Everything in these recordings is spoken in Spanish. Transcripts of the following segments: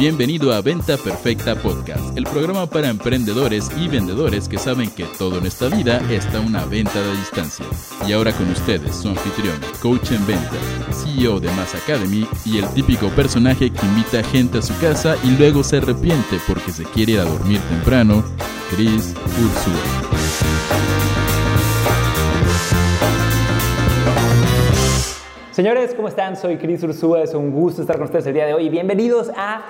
Bienvenido a Venta Perfecta Podcast, el programa para emprendedores y vendedores que saben que todo en esta vida está una venta de distancia. Y ahora con ustedes, su anfitrión, coach en ventas, CEO de Mass Academy y el típico personaje que invita gente a su casa y luego se arrepiente porque se quiere ir a dormir temprano, Chris Ursula. Señores, ¿cómo están? Soy Cris Ursúa, es un gusto estar con ustedes el día de hoy. Bienvenidos a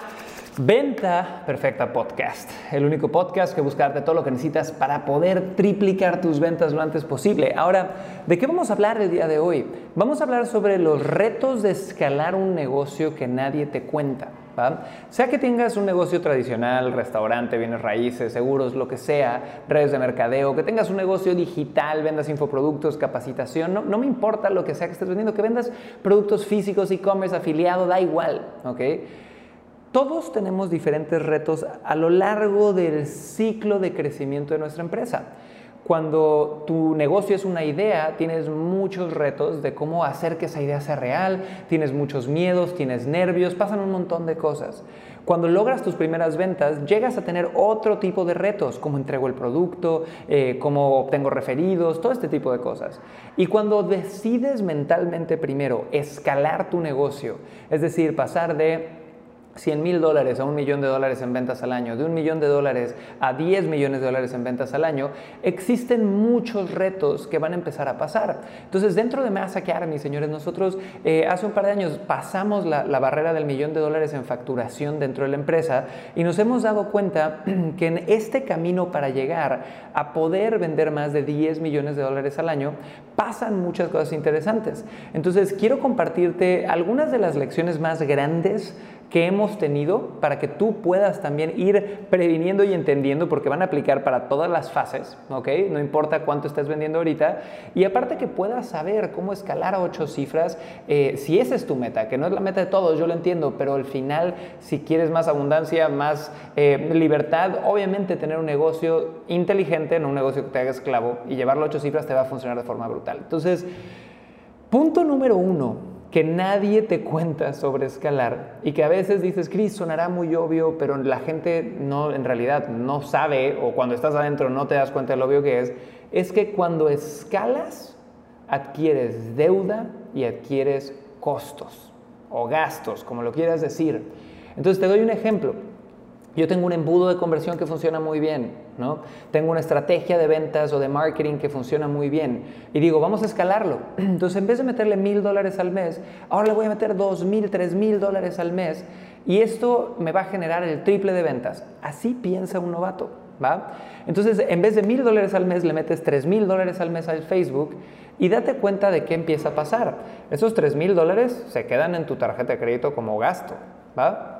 Venta Perfecta Podcast, el único podcast que busca darte todo lo que necesitas para poder triplicar tus ventas lo antes posible. Ahora, ¿de qué vamos a hablar el día de hoy? Vamos a hablar sobre los retos de escalar un negocio que nadie te cuenta. Sea que tengas un negocio tradicional, restaurante, bienes raíces, seguros, lo que sea, redes de mercadeo, que tengas un negocio digital, vendas infoproductos, capacitación, no, no me importa lo que sea que estés vendiendo, que vendas productos físicos, e-commerce, afiliado, da igual, ¿ok? Todos tenemos diferentes retos a lo largo del ciclo de crecimiento de nuestra empresa. Cuando tu negocio es una idea, tienes muchos retos de cómo hacer que esa idea sea real, tienes muchos miedos, tienes nervios, pasan un montón de cosas. Cuando logras tus primeras ventas, llegas a tener otro tipo de retos, como entrego el producto, eh, cómo obtengo referidos, todo este tipo de cosas. Y cuando decides mentalmente primero escalar tu negocio, es decir, pasar de 100 mil dólares a un millón de dólares en ventas al año, de un millón de dólares a 10 millones de dólares en ventas al año, existen muchos retos que van a empezar a pasar. Entonces, dentro de Mass Academy, señores, nosotros eh, hace un par de años pasamos la, la, barrera del millón de dólares en facturación dentro de la empresa y nos hemos dado cuenta que en este camino para llegar a poder vender más de 10 millones de dólares al año, pasan muchas cosas interesantes. Entonces, quiero compartirte algunas de las lecciones más grandes que hemos tenido para que tú puedas también ir previniendo y entendiendo, porque van a aplicar para todas las fases, ¿ok? No importa cuánto estés vendiendo ahorita. Y aparte que puedas saber cómo escalar a ocho cifras, eh, si esa es tu meta, que no es la meta de todos, yo lo entiendo, pero al final, si quieres más abundancia, más eh, libertad, obviamente tener un negocio inteligente, no un negocio que te haga esclavo, y llevarlo a ocho cifras te va a funcionar de forma brutal. Entonces, punto número uno que nadie te cuenta sobre escalar y que a veces dices, Chris, sonará muy obvio, pero la gente no, en realidad no sabe o cuando estás adentro no te das cuenta de lo obvio que es, es que cuando escalas adquieres deuda y adquieres costos o gastos, como lo quieras decir. Entonces te doy un ejemplo. Yo tengo un embudo de conversión que funciona muy bien, ¿no? Tengo una estrategia de ventas o de marketing que funciona muy bien. Y digo, vamos a escalarlo. Entonces, en vez de meterle mil dólares al mes, ahora le voy a meter dos mil, tres mil dólares al mes. Y esto me va a generar el triple de ventas. Así piensa un novato, ¿va? Entonces, en vez de mil dólares al mes, le metes tres mil dólares al mes al Facebook y date cuenta de qué empieza a pasar. Esos tres mil dólares se quedan en tu tarjeta de crédito como gasto, ¿va?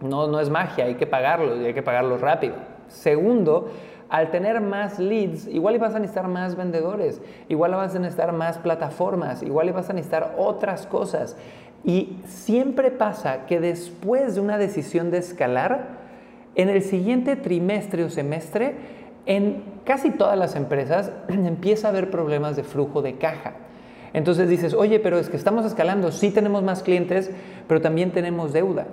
No, no es magia, hay que pagarlo y hay que pagarlo rápido. Segundo, al tener más leads, igual vas a necesitar más vendedores, igual vas a necesitar más plataformas, igual vas a necesitar otras cosas. Y siempre pasa que después de una decisión de escalar, en el siguiente trimestre o semestre, en casi todas las empresas empieza a haber problemas de flujo de caja. Entonces dices, oye, pero es que estamos escalando, sí tenemos más clientes, pero también tenemos deuda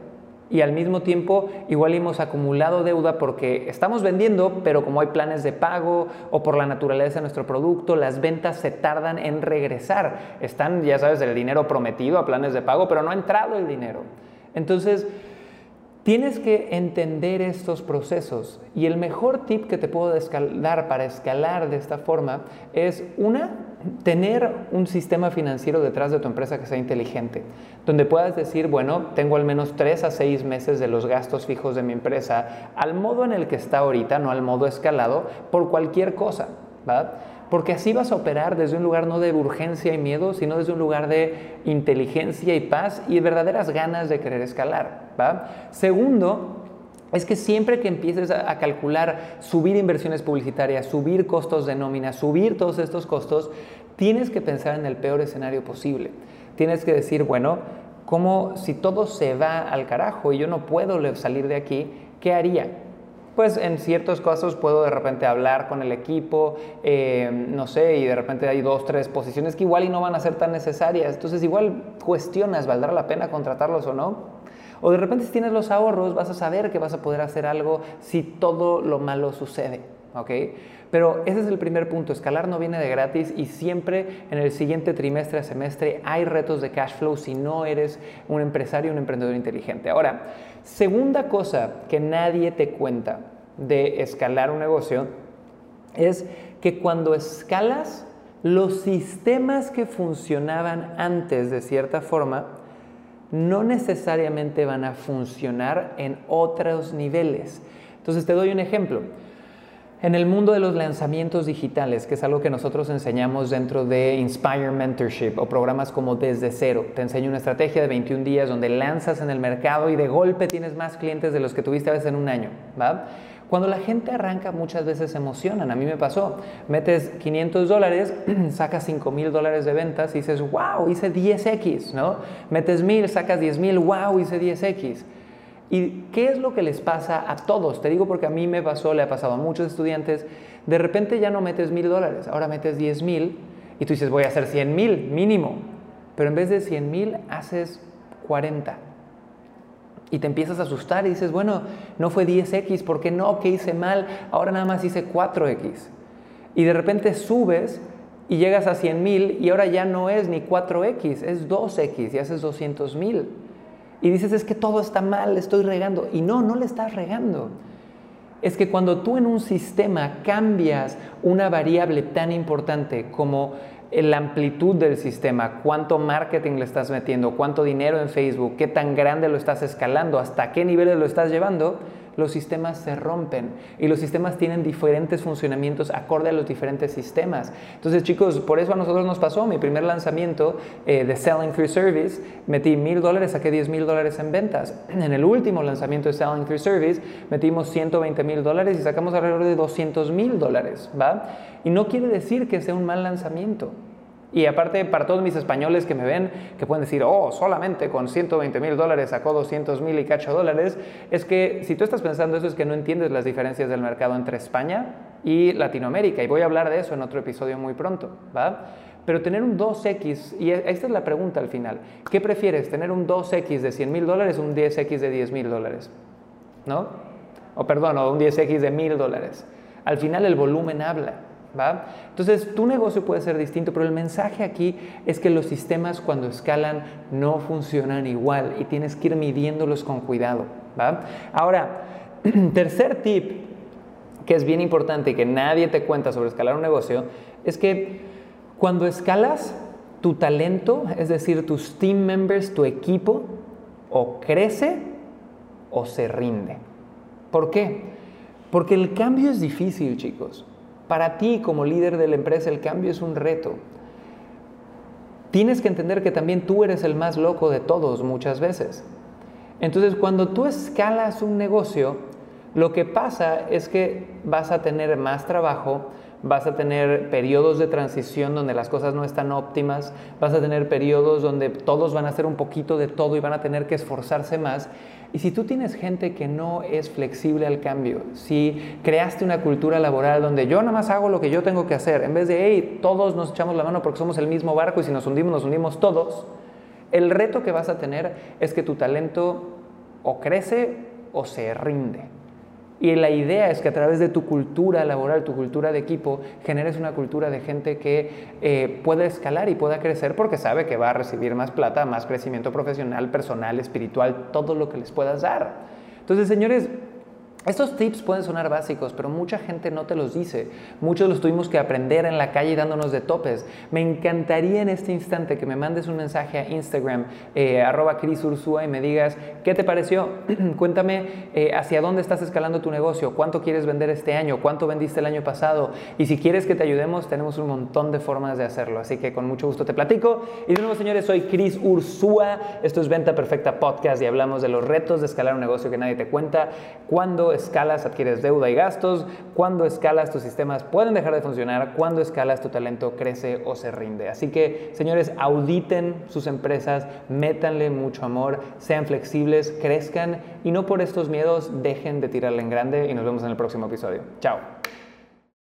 y al mismo tiempo igual hemos acumulado deuda porque estamos vendiendo, pero como hay planes de pago o por la naturaleza de nuestro producto, las ventas se tardan en regresar. Están, ya sabes, el dinero prometido a planes de pago, pero no ha entrado el dinero. Entonces, Tienes que entender estos procesos y el mejor tip que te puedo dar para escalar de esta forma es una, tener un sistema financiero detrás de tu empresa que sea inteligente, donde puedas decir, bueno, tengo al menos tres a seis meses de los gastos fijos de mi empresa al modo en el que está ahorita, no al modo escalado, por cualquier cosa, ¿verdad? Porque así vas a operar desde un lugar no de urgencia y miedo, sino desde un lugar de inteligencia y paz y verdaderas ganas de querer escalar. ¿va? Segundo, es que siempre que empieces a, calcular subir inversiones publicitarias, subir costos de nómina, subir todos estos costos, tienes que pensar en el peor escenario posible. Tienes que decir, bueno, como si todo se va al carajo y yo no puedo salir de aquí, ¿qué haría? pues en ciertos casos puedo de repente hablar con el equipo, eh, no sé, y de repente hay dos, tres posiciones que igual y no van a ser tan necesarias. Entonces igual cuestionas, ¿valdrá la pena contratarlos o no? O de repente si tienes los ahorros, vas a saber que vas a poder hacer algo si todo lo malo sucede. ¿ok? Pero ese es el primer punto, escalar no viene de gratis y siempre en el siguiente trimestre a semestre hay retos de cash flow si no eres un empresario, un emprendedor inteligente. Ahora, segunda cosa que nadie te cuenta de escalar un negocio es que cuando escalas, los sistemas que funcionaban antes de cierta forma no necesariamente van a funcionar en otros niveles. Entonces te doy un ejemplo. En el mundo de los lanzamientos digitales, que es algo que nosotros enseñamos dentro de Inspire Mentorship o programas como Desde Cero, te enseño una estrategia de 21 días donde lanzas en el mercado y de golpe tienes más clientes de los que tuviste a veces en un año. ¿va? Cuando la gente arranca muchas veces se emocionan. A mí me pasó. Metes 500 dólares, sacas 5 mil dólares de ventas y dices, wow, hice 10x, ¿no? Metes 1000, sacas 10 mil, wow, hice 10x. ¿Y qué es lo que les pasa a todos? Te digo porque a mí me pasó, le ha pasado a muchos estudiantes. De repente ya no metes mil dólares, ahora metes 10 mil y tú dices, voy a hacer 100 mil mínimo. Pero en vez de 100 mil, haces 40. Y te empiezas a asustar y dices, bueno, no fue 10x, ¿por qué no? ¿Qué hice mal? Ahora nada más hice 4x. Y de repente subes y llegas a 100 mil y ahora ya no es ni 4x, es 2x y haces 200 mil y dices, es que todo está mal, estoy regando. Y no, no le estás regando. Es que cuando tú en un sistema cambias una variable tan importante como la amplitud del sistema, cuánto marketing le estás metiendo, cuánto dinero en Facebook, qué tan grande lo estás escalando, hasta qué niveles lo estás llevando, los sistemas se rompen y los sistemas tienen diferentes funcionamientos acorde a los diferentes sistemas. Entonces, chicos, por eso a nosotros nos pasó. Mi primer lanzamiento eh, de Selling Through Service, metí mil dólares, saqué 10 mil dólares en ventas. En el último lanzamiento de Selling Through Service, metimos 120 mil dólares y sacamos alrededor de 200 mil dólares. Y no quiere decir que sea un mal lanzamiento. Y aparte, para todos mis españoles que me ven, que pueden decir, oh, solamente con 120 mil dólares sacó 200 mil y cacho dólares, es que si tú estás pensando eso es que no entiendes las diferencias del mercado entre España y Latinoamérica. Y voy a hablar de eso en otro episodio muy pronto, ¿va? Pero tener un 2X, y e, esta es la pregunta al final, ¿qué prefieres? ¿Tener un 2X de 100 mil dólares o un 10X de 10 mil dólares? ¿No? O perdón, o un 10X de mil dólares. Al final el volumen habla. Entonces, tu negocio puede ser distinto, pero el mensaje aquí es que los sistemas cuando escalan no funcionan igual y tienes que ir midiéndolos con cuidado. Ahora, tercer tip que es bien importante y que nadie te cuenta sobre escalar un negocio, es que cuando escalas, tu talento, es decir, tus team members, tu equipo, o crece o se rinde. ¿Por qué? Porque el cambio es difícil, chicos. Para ti como líder de la empresa el cambio es un reto. Tienes que entender que también tú eres el más loco de todos muchas veces. Entonces cuando tú escalas un negocio, lo que pasa es que vas a tener más trabajo, vas a tener periodos de transición donde las cosas no están óptimas, vas a tener periodos donde todos van a hacer un poquito de todo y van a tener que esforzarse más. Y si tú tienes gente que no es flexible al cambio, si creaste una cultura laboral donde yo nada más hago lo que yo tengo que hacer, en vez de, hey, todos nos echamos la mano porque somos el mismo barco y si nos hundimos, nos hundimos todos, el reto que vas a tener es que tu talento o crece o se rinde. Y la idea es que a través de tu cultura laboral, tu cultura de equipo, generes una cultura de gente que eh, pueda escalar y pueda crecer porque sabe que va a recibir más plata, más crecimiento profesional, personal, espiritual, todo lo que les puedas dar. Entonces, señores, estos tips pueden sonar básicos, pero mucha gente no te los dice. Muchos los tuvimos que aprender en la calle dándonos de topes. Me encantaría en este instante que me mandes un mensaje a Instagram, eh, arroba Cris Ursúa, y me digas, ¿qué te pareció? Cuéntame eh, hacia dónde estás escalando tu negocio, cuánto quieres vender este año, cuánto vendiste el año pasado. Y si quieres que te ayudemos, tenemos un montón de formas de hacerlo. Así que con mucho gusto te platico. Y de nuevo, señores, soy Cris Ursúa. Esto es Venta Perfecta Podcast y hablamos de los retos de escalar un negocio que nadie te cuenta. Cuando escalas adquieres deuda y gastos, cuando escalas tus sistemas pueden dejar de funcionar, cuando escalas tu talento crece o se rinde. Así que, señores, auditen sus empresas, métanle mucho amor, sean flexibles, crezcan y no por estos miedos dejen de tirarle en grande y nos vemos en el próximo episodio. Chao.